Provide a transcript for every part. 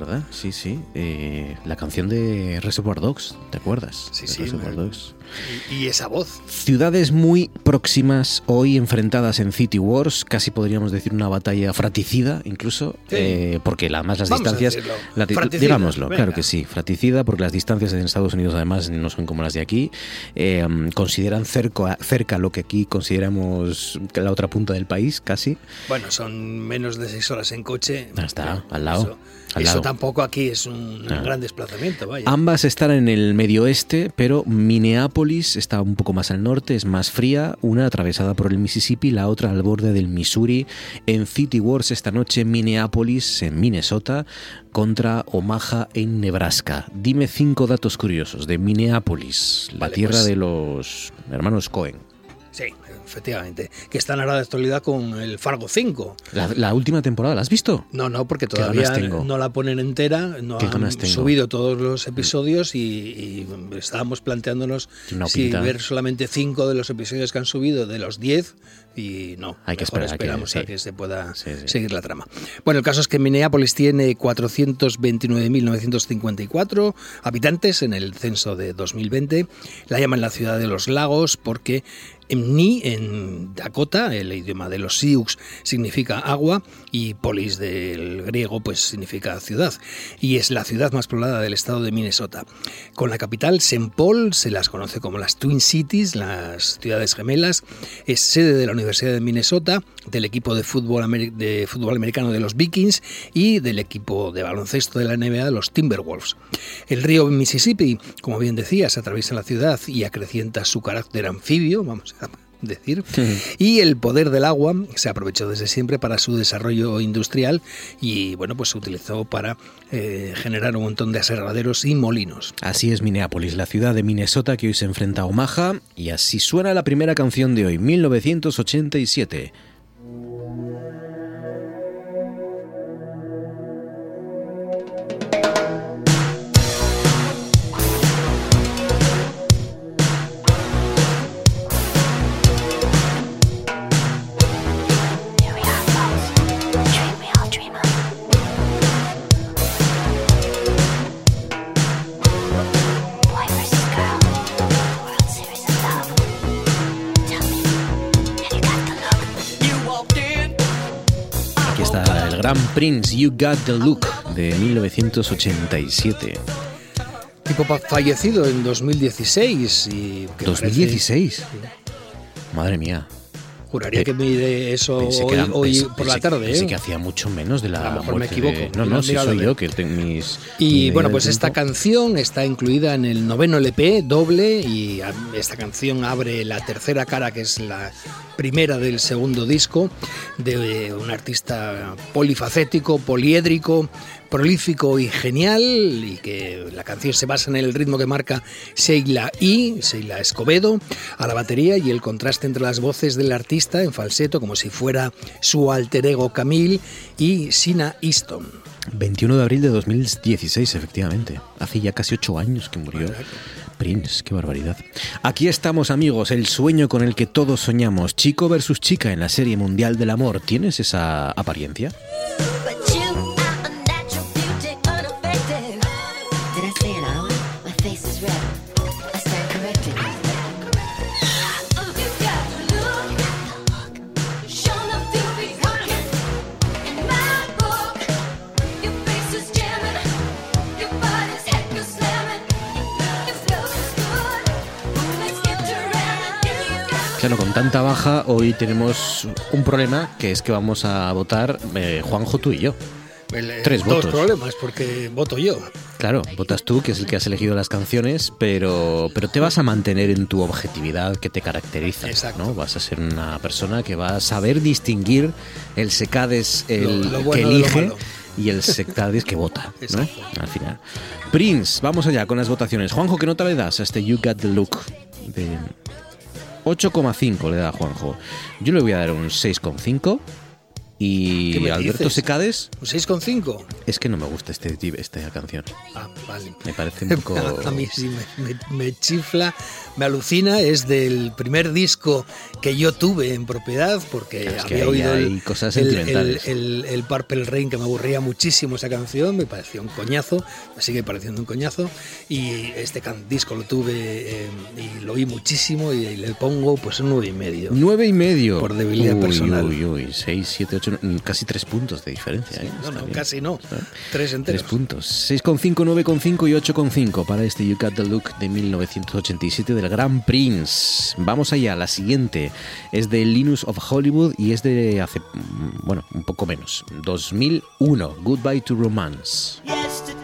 ¿verdad? Sí, sí. Eh, la canción de Reservoir Dogs, ¿te acuerdas? Sí, sí, Reservoir Dogs. Y, y esa voz. Ciudades muy próximas hoy enfrentadas en City Wars, casi podríamos decir una batalla fratricida incluso, Sí. eh, porque además las Vamos distancias, la digámoslo, venga. claro que sí, fratricida porque las distancias en Estados Unidos además no son como las de aquí, eh, consideran cerca, cerca lo que aquí consideramos la otra punta del país, casi. Bueno, son menos de seis horas en coche. Ah, está, al lado, Eso, al lado. Tampoco aquí es un Ah. gran desplazamiento, vaya. Ambas están en el medio oeste, pero Minneapolis está un poco más al norte, es más fría, una atravesada por el Mississippi, la otra al borde del Missouri. En City Wars esta noche Minneapolis en Minnesota contra Omaha en Nebraska. Dime cinco datos curiosos de Minneapolis, la Vale, tierra pues- de los hermanos Cohen. Sí, efectivamente. Que están ahora de actualidad con el Fargo 5. La, la última temporada, ¿la has visto? No, no, porque todavía no la ponen entera, no han subido todos los episodios y, y estábamos planteándonos si ver solamente cinco de los episodios que han subido de los 10 y no, Hay que esperar a que- esperamos a sí. que se pueda Sí, sí. seguir la trama. Bueno, el caso es que Minneapolis tiene 429.954 habitantes en el censo de 2020. La llaman la ciudad de los lagos porque Emni en Dakota, el idioma de los Sioux, significa agua y polis del griego pues significa ciudad y es la ciudad más poblada del estado de Minnesota. Con la capital St. Paul se las conoce como las Twin Cities, las ciudades gemelas, es sede de la Universidad de Minnesota, del equipo de fútbol, de fútbol americano de los Vikings y del equipo de baloncesto de la NBA, los Timberwolves. El río Mississippi, como bien decías, atraviesa la ciudad y acrecienta su carácter anfibio, vamos a decir, y el poder del agua se aprovechó desde siempre para su desarrollo industrial y bueno, pues se utilizó para eh, generar un montón de aserraderos y molinos. Así es Minneapolis, la ciudad de Minnesota que hoy se enfrenta a Omaha, y así suena la primera canción de hoy, 1987. Gran Prince, You Got the Look, de 1987. Tipo fallecido en 2016 y que 2016. parece- Madre mía. juraría Pe- que mide eso hoy, que era- hoy pensé- por la tarde. pensé ¿eh? que hacía mucho menos de la A lo mejor me equivoco. de- No, no, míralo soy bien. yo que tengo mis... mi Y bueno, pues esta canción está incluida en el noveno LP doble y esta canción abre la tercera cara, que es la primera del segundo disco, de un artista polifacético, poliédrico, prolífico y genial, y que la canción se basa en el ritmo que marca Sheila I, Sheila Escobedo, a la batería y el contraste entre las voces del artista en falseto, como si fuera su alter ego Camille, y Sina Easton. 21 de abril de 2016, efectivamente. Hace ya casi ocho años que murió Prince, qué barbaridad. Aquí estamos, amigos, el sueño con el que todos soñamos. Chico versus chica en la serie mundial del amor. ¿Tienes esa apariencia? Tanta baja, hoy tenemos un problema que es que vamos a votar eh, Juanjo, tú y yo. El, eh, Tres dos votos. problemas, porque voto yo. Claro, votas tú, que es el que has elegido las canciones, pero, pero te vas a mantener en tu objetividad que te caracteriza. Exacto. ¿no? Vas a ser una persona que va a saber distinguir el secades el Lo- lo que bueno lo elige y el secades que vota. ¿no? Al final. Prince, vamos allá con las votaciones. Juanjo, ¿qué nota le das a este You Got the Look? De 8,5 le da a Juanjo. Yo le voy a dar un 6,5. Y ¿Qué me Alberto dices? Secades, ¿Un 6,5? es que no me gusta este, esta canción. Ah, vale. Me parece un poco... A mí sí me, me- me chifla, me alucina. Es del primer disco que yo tuve en propiedad, porque Claro, había ahí oído hay el, cosas el- el- el- el Purple Rain, que me aburría muchísimo esa canción, me parecía un coñazo, me sigue pareciendo un coñazo. Y este can- disco lo tuve eh, y lo oí muchísimo y le pongo pues un nueve y medio. Nueve y medio. Por debilidad uy, personal. Uy, uy, seis, siete, ocho, casi tres puntos de diferencia. ¿eh? No, no, bien. casi no. Está bien. Tres enteros. Tres puntos. 6,5, 9,5 y 8,5 para este You Got the Look de 1987 del Gran Prince. Vamos allá, la siguiente es de Linus of Hollywood y es de hace, mm, bueno, un poco menos, 2001, Goodbye to Romance. Yesterday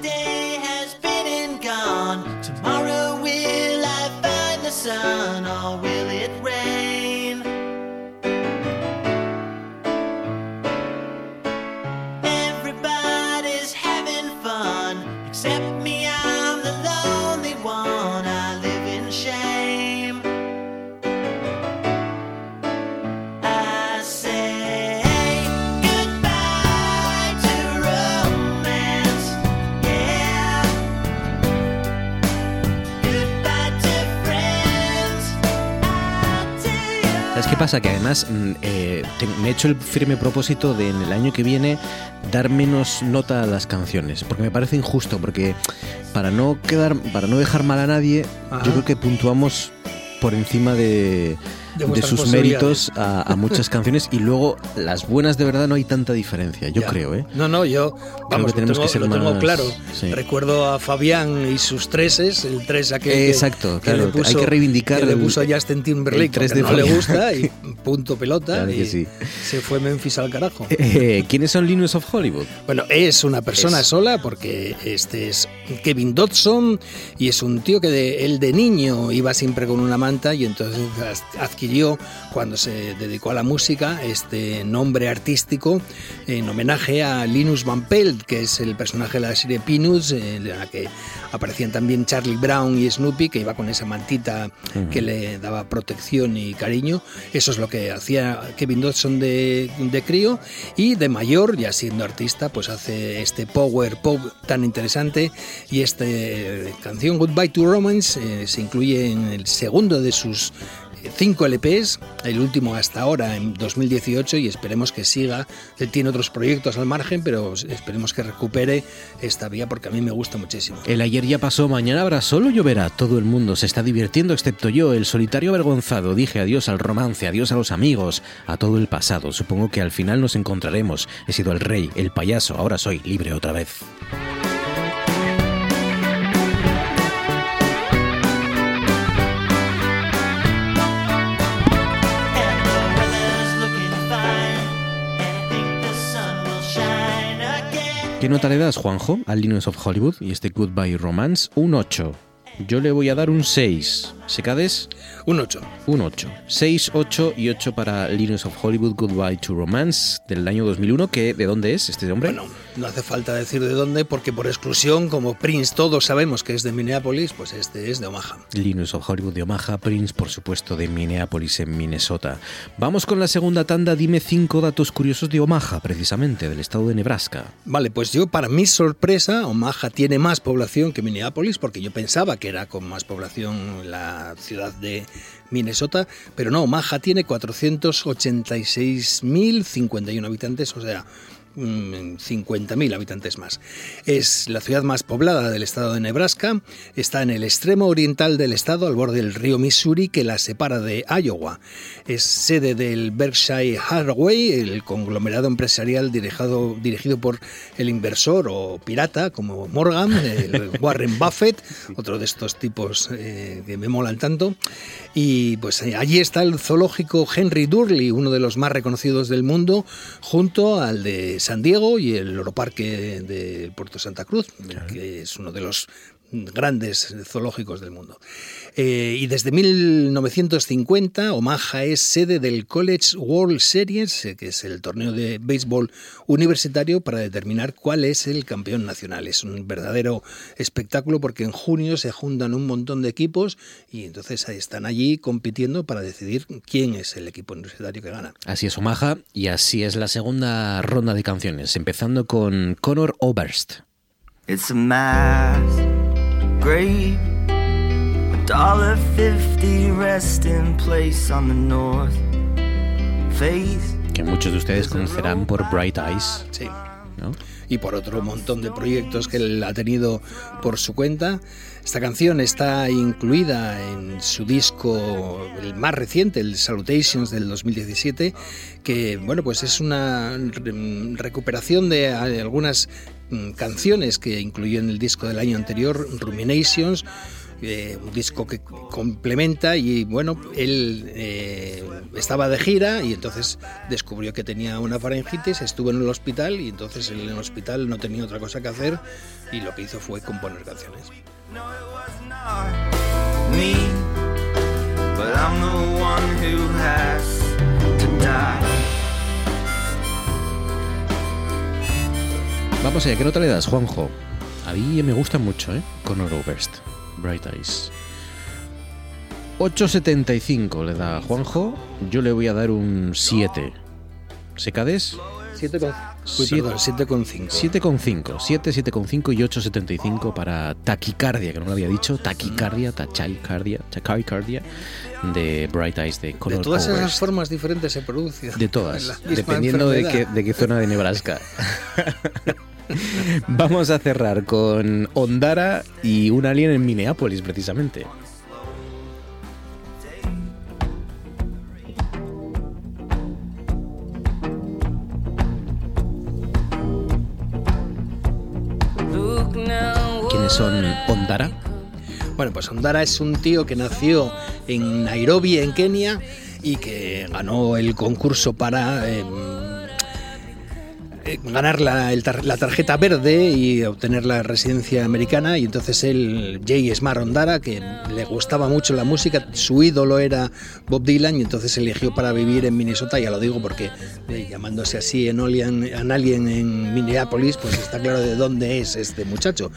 ¿Sabes qué pasa? Que además mm, eh, me he hecho el firme propósito de en el año que viene dar menos nota a las canciones, porque me parece injusto, porque para no quedar, para no dejar mal a nadie, Ajá. yo creo que puntuamos por encima de, De sus méritos a, a muchas canciones y luego las buenas de verdad no hay tanta diferencia, yo Ya. creo, ¿eh? No, no, yo vamos, que tenemos lo tengo, que ser lo tengo más- claro. sí. Recuerdo a Fabián y sus treses, el tres aquel que- Exacto, que, claro, le puso, hay que reivindicar que le puso a Justin Timberlake el tres porque de no le Fabián. gusta y punto pelota Claro y sí. se fue Memphis al carajo. Eh, ¿Quiénes son Linus of Hollywood? Bueno, es una persona Es- sola porque este es Kevin Dodson y es un tío que de, él de niño iba siempre con una manta y entonces as- adquirió cuando se dedicó a la música este nombre artístico en homenaje a Linus Van Pelt, que es el personaje de la serie Peanuts, en la que aparecían también Charlie Brown y Snoopy, que iba con esa mantita que le daba protección y cariño. Eso es lo que hacía Kevin Dodson de, de crío y de mayor, ya siendo artista, pues hace este power pop tan interesante y esta canción Goodbye to Romance eh, se incluye en el segundo de sus eh, cinco LPs, el último hasta ahora en 2018 y esperemos que siga. Tiene otros proyectos al margen, pero esperemos que recupere esta vía porque a mí me gusta muchísimo. El ayer ya pasó, mañana habrá solo lloverá. Todo el mundo se está divirtiendo excepto yo, el solitario avergonzado. Dije adiós al romance, adiós a los amigos, a todo el pasado. Supongo que al final nos encontraremos. He sido el rey, el payaso, ahora soy libre otra vez. ¿Qué nota le das, Juanjo, al Linus of Hollywood y este Goodbye Romance? Un 8. Yo le voy a dar un 6. ¿Secades? Un 8. Un 8. 6, 8 y 8 para Linus of Hollywood Goodbye to Romance del año 2001. Que, ¿De dónde es este hombre? Bueno, no hace falta decir de dónde, porque por exclusión, como Prince todos sabemos que es de Minneapolis, pues este es de Omaha. Linus of Hollywood de Omaha, Prince, por supuesto, de Minneapolis en Minnesota. Vamos con la segunda tanda. Dime cinco datos curiosos de Omaha, precisamente, del estado de Nebraska. Vale, pues yo, para mi sorpresa, Omaha tiene más población que Minneapolis, porque yo pensaba que era con más población la ciudad de Minnesota, pero no, Omaha tiene 486.051 habitantes, o sea, 50.000 habitantes más. Es la ciudad más poblada del estado de Nebraska, está en el extremo oriental del estado, al borde del río Missouri que la separa de Iowa. Es sede del Berkshire Hathaway, el conglomerado empresarial dirigido, dirigido por el inversor o pirata como Morgan, el Warren Buffett, otro de estos tipos eh, que me molan tanto. Y pues eh, allí está el zoológico Henry Durley, uno de los más reconocidos del mundo, junto al de San Diego y el Oroparque de Puerto Santa Cruz, que es uno de los grandes zoológicos del mundo. Eh, y desde 1950 Omaha es sede del College World Series, eh, que es el torneo de béisbol universitario para determinar cuál es el campeón nacional. Es un verdadero espectáculo porque en junio se juntan un montón de equipos y entonces ahí están allí compitiendo para decidir quién es el equipo universitario que gana. Así es Omaha y así es la segunda ronda de canciones, empezando con Connor Oberst. It's a mass grave, a dollar fifty resting place on the north face. que muchos de ustedes conocerán por Bright Eyes, Sí. ¿no? y por otro montón de proyectos que él ha tenido por su cuenta. Esta canción está incluida en su disco, el más reciente, el Salutations del 2017, que bueno, pues es una re- recuperación de algunas mm, canciones que incluyó en el disco del año anterior, Ruminations, eh, un disco que complementa y bueno, él eh, estaba de gira y entonces descubrió que tenía una faringitis, estuvo en el hospital y entonces en el hospital no tenía otra cosa que hacer y lo que hizo fue componer canciones. No, Vamos allá, ¿qué nota le das, Juanjo? A mí me gusta mucho, ¿eh? Connor Oberst, Bright Eyes. 8.75 le da Juanjo, yo le voy a dar un 7. ¿Secades? 7 con, uy, Siete- perdón, 7,5. 7,5, 7, 7,5 y 8,75 para Taquicardia, que no lo había dicho, Taquicardia, Tachycardia, Tachycardia de Bright Eyes de De Connor todas esas formas diferentes se produce. De todas, dependiendo de qué, de qué zona de Nebraska. Vamos a cerrar con Ondara y un alien en Minneapolis, precisamente. ¿Quiénes son Ondara? Bueno, pues Ondara es un tío que nació en Nairobi, en Kenia, y que ganó el concurso para eh, ganar la, el tar- la tarjeta verde y obtener la residencia americana. Y entonces él, Jay Smart Ondara, que le gustaba mucho la música, su ídolo era Bob Dylan, y entonces eligió para vivir en Minnesota. Ya lo digo porque eh, llamándose así en Alien, en Alien en Minneapolis, pues está claro de dónde es este muchacho.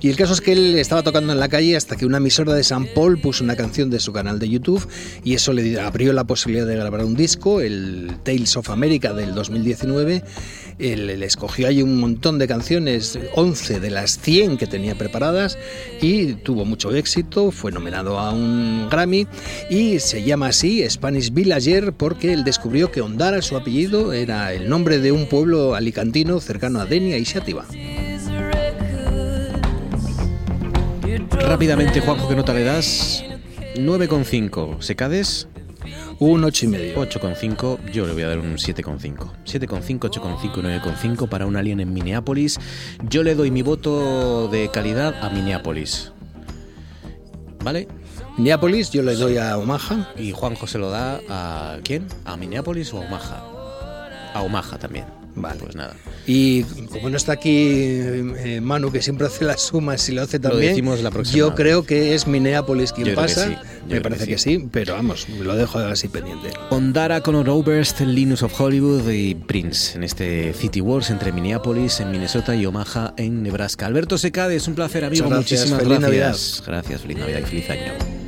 Y el caso es que él estaba tocando en la calle hasta que una emisora de San Paul puso una canción de su canal de YouTube y eso le abrió la posibilidad de grabar un disco, el Tales of America del 2019. Él, él escogió ahí un montón de canciones, 11 de las 100 que tenía preparadas y tuvo mucho éxito, fue nominado a un Grammy y se llama así Spanish Villager porque él descubrió que Ondara, su apellido, era el nombre de un pueblo alicantino cercano a Denia y Xátiva. Rápidamente, Juanjo, ¿qué nota le das? 9,5. ¿Secades? Un 8 y medio. 8,5, yo le voy a dar un 7,5. 7,5, 8,5 y 9,5 para un alien en Minneapolis. Yo le doy mi voto de calidad a Minneapolis. ¿Vale? Minneapolis yo le doy a Omaha. Y Juanjo se lo da a quién? ¿A Minneapolis o a Omaha? A Omaha también. Vale. Pues nada. Y como no está aquí eh, Manu, que siempre hace las sumas y lo hace Lo también, decimos la próxima yo vez. creo que es Minneapolis quien Yo pasa. sí, Me parece que que sí. pero vamos, lo dejo así pendiente. Ondara, Conor Oberst, Linus of Hollywood y Prince en este City Wars entre Minneapolis en Minnesota y Omaha en Nebraska. Alberto Secade, es un placer, amigo. Muchas gracias, Muchísimas feliz gracias. Gracias, feliz Navidad y feliz año.